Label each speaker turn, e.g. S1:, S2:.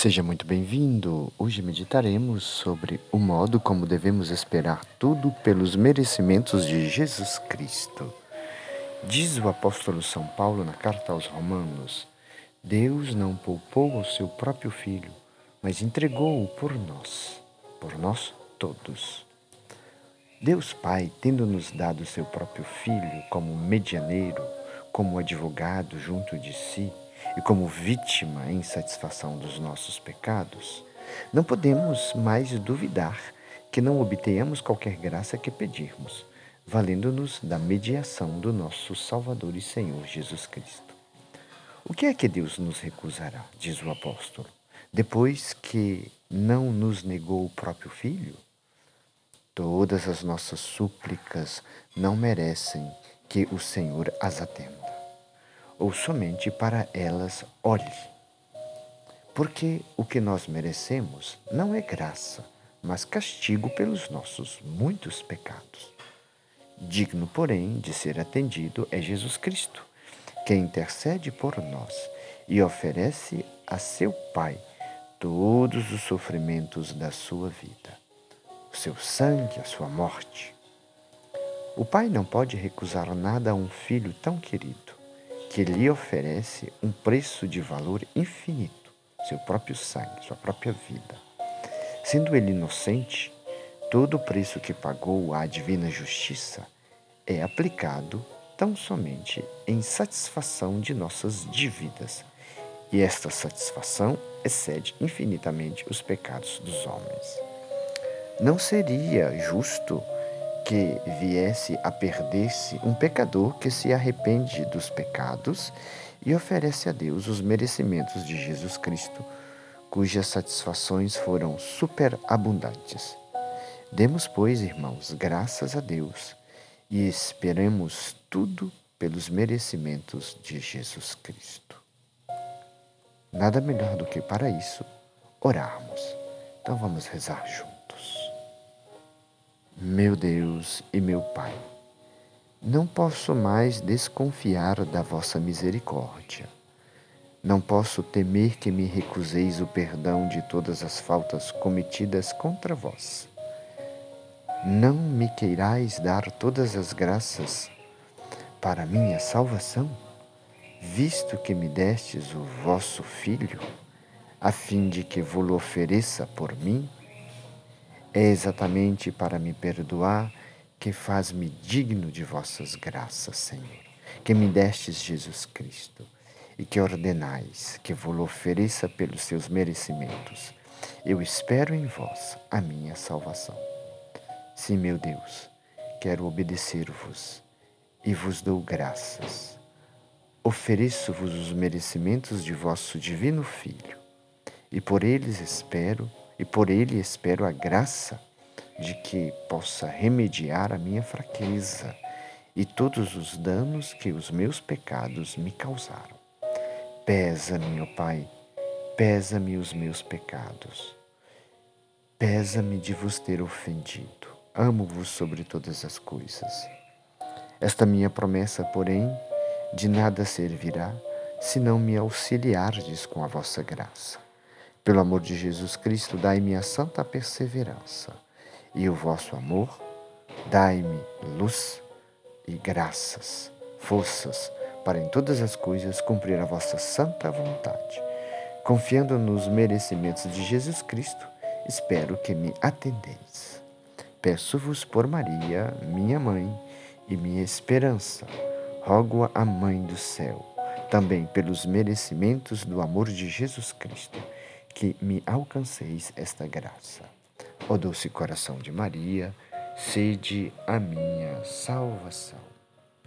S1: Seja muito bem-vindo. Hoje meditaremos sobre o modo como devemos esperar tudo pelos merecimentos de Jesus Cristo. Diz o apóstolo São Paulo na carta aos Romanos: Deus não poupou o seu próprio filho, mas entregou-o por nós, por nós todos. Deus Pai, tendo-nos dado seu próprio filho como medianeiro, como advogado junto de si, e como vítima em satisfação dos nossos pecados, não podemos mais duvidar que não obtenhamos qualquer graça que pedirmos, valendo-nos da mediação do nosso Salvador e Senhor Jesus Cristo. O que é que Deus nos recusará, diz o apóstolo, depois que não nos negou o próprio Filho? Todas as nossas súplicas não merecem que o Senhor as atenda ou somente para elas olhe. Porque o que nós merecemos não é graça, mas castigo pelos nossos muitos pecados. Digno, porém, de ser atendido é Jesus Cristo, que intercede por nós e oferece a seu Pai todos os sofrimentos da sua vida, o seu sangue, a sua morte. O Pai não pode recusar nada a um filho tão querido que lhe oferece um preço de valor infinito, seu próprio sangue, sua própria vida. Sendo ele inocente, todo o preço que pagou à divina justiça é aplicado tão somente em satisfação de nossas dívidas, e esta satisfação excede infinitamente os pecados dos homens. Não seria justo que viesse a perder-se um pecador que se arrepende dos pecados e oferece a Deus os merecimentos de Jesus Cristo, cujas satisfações foram superabundantes. Demos, pois, irmãos, graças a Deus e esperemos tudo pelos merecimentos de Jesus Cristo. Nada melhor do que para isso orarmos. Então vamos rezar juntos. Meu Deus e meu Pai, não posso mais desconfiar da vossa misericórdia. Não posso temer que me recuseis o perdão de todas as faltas cometidas contra vós. Não me queirais dar todas as graças para minha salvação, visto que me destes o vosso Filho, a fim de que vos ofereça por mim é exatamente para me perdoar que faz-me digno de vossas graças, Senhor, que me destes Jesus Cristo e que ordenais que vos ofereça pelos seus merecimentos. Eu espero em vós a minha salvação. Sim, meu Deus, quero obedecer-vos e vos dou graças. Ofereço-vos os merecimentos de vosso divino Filho, e por eles espero e por ele espero a graça de que possa remediar a minha fraqueza e todos os danos que os meus pecados me causaram. Pesa-me, ó Pai, pesa-me os meus pecados. Pesa-me de vos ter ofendido. Amo-vos sobre todas as coisas. Esta minha promessa, porém, de nada servirá se não me auxiliardes com a vossa graça. Pelo amor de Jesus Cristo, dai-me a santa perseverança, e o vosso amor, dai-me luz e graças, forças, para em todas as coisas cumprir a vossa santa vontade. Confiando nos merecimentos de Jesus Cristo, espero que me atendeis. Peço-vos por Maria, minha mãe e minha esperança. Rogo a Mãe do céu, também pelos merecimentos do amor de Jesus Cristo que me alcanceis esta graça. Ó doce coração de Maria, sede a minha salvação.